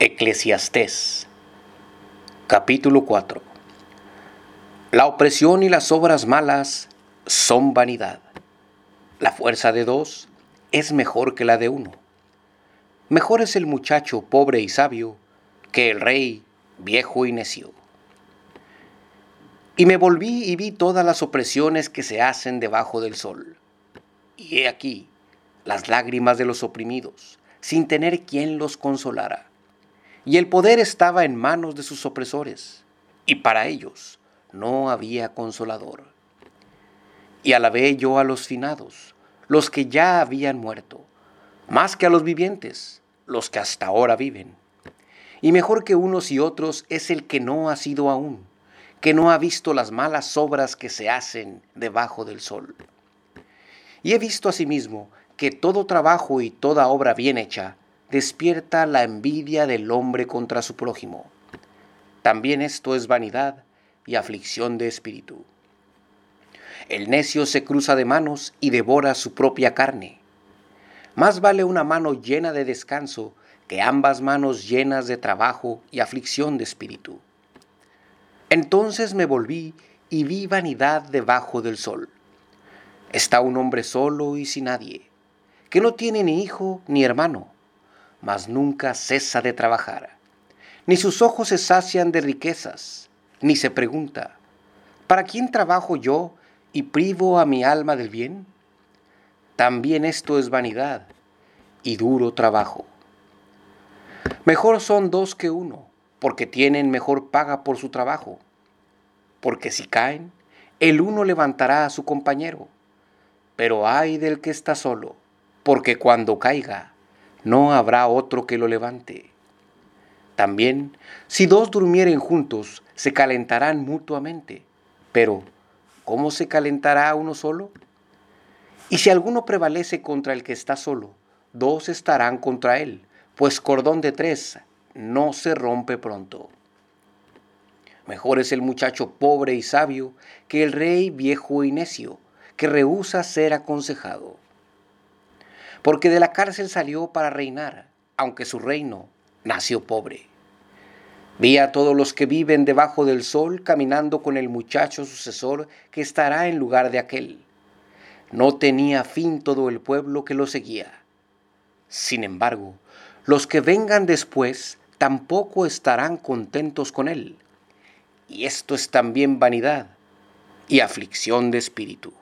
Eclesiastés capítulo 4 La opresión y las obras malas son vanidad. La fuerza de dos es mejor que la de uno. Mejor es el muchacho pobre y sabio que el rey viejo y necio. Y me volví y vi todas las opresiones que se hacen debajo del sol. Y he aquí las lágrimas de los oprimidos, sin tener quien los consolara y el poder estaba en manos de sus opresores, y para ellos no había consolador. Y alabé yo a los finados, los que ya habían muerto, más que a los vivientes, los que hasta ahora viven. Y mejor que unos y otros es el que no ha sido aún, que no ha visto las malas obras que se hacen debajo del sol. Y he visto asimismo que todo trabajo y toda obra bien hecha despierta la envidia del hombre contra su prójimo. También esto es vanidad y aflicción de espíritu. El necio se cruza de manos y devora su propia carne. Más vale una mano llena de descanso que ambas manos llenas de trabajo y aflicción de espíritu. Entonces me volví y vi vanidad debajo del sol. Está un hombre solo y sin nadie, que no tiene ni hijo ni hermano mas nunca cesa de trabajar. Ni sus ojos se sacian de riquezas, ni se pregunta, ¿para quién trabajo yo y privo a mi alma del bien? También esto es vanidad y duro trabajo. Mejor son dos que uno, porque tienen mejor paga por su trabajo. Porque si caen, el uno levantará a su compañero. Pero ay del que está solo, porque cuando caiga, no habrá otro que lo levante. También, si dos durmieren juntos, se calentarán mutuamente. Pero, ¿cómo se calentará uno solo? Y si alguno prevalece contra el que está solo, dos estarán contra él, pues cordón de tres no se rompe pronto. Mejor es el muchacho pobre y sabio que el rey viejo y necio, que rehúsa ser aconsejado porque de la cárcel salió para reinar, aunque su reino nació pobre. Vi a todos los que viven debajo del sol caminando con el muchacho sucesor que estará en lugar de aquel. No tenía fin todo el pueblo que lo seguía. Sin embargo, los que vengan después tampoco estarán contentos con él. Y esto es también vanidad y aflicción de espíritu.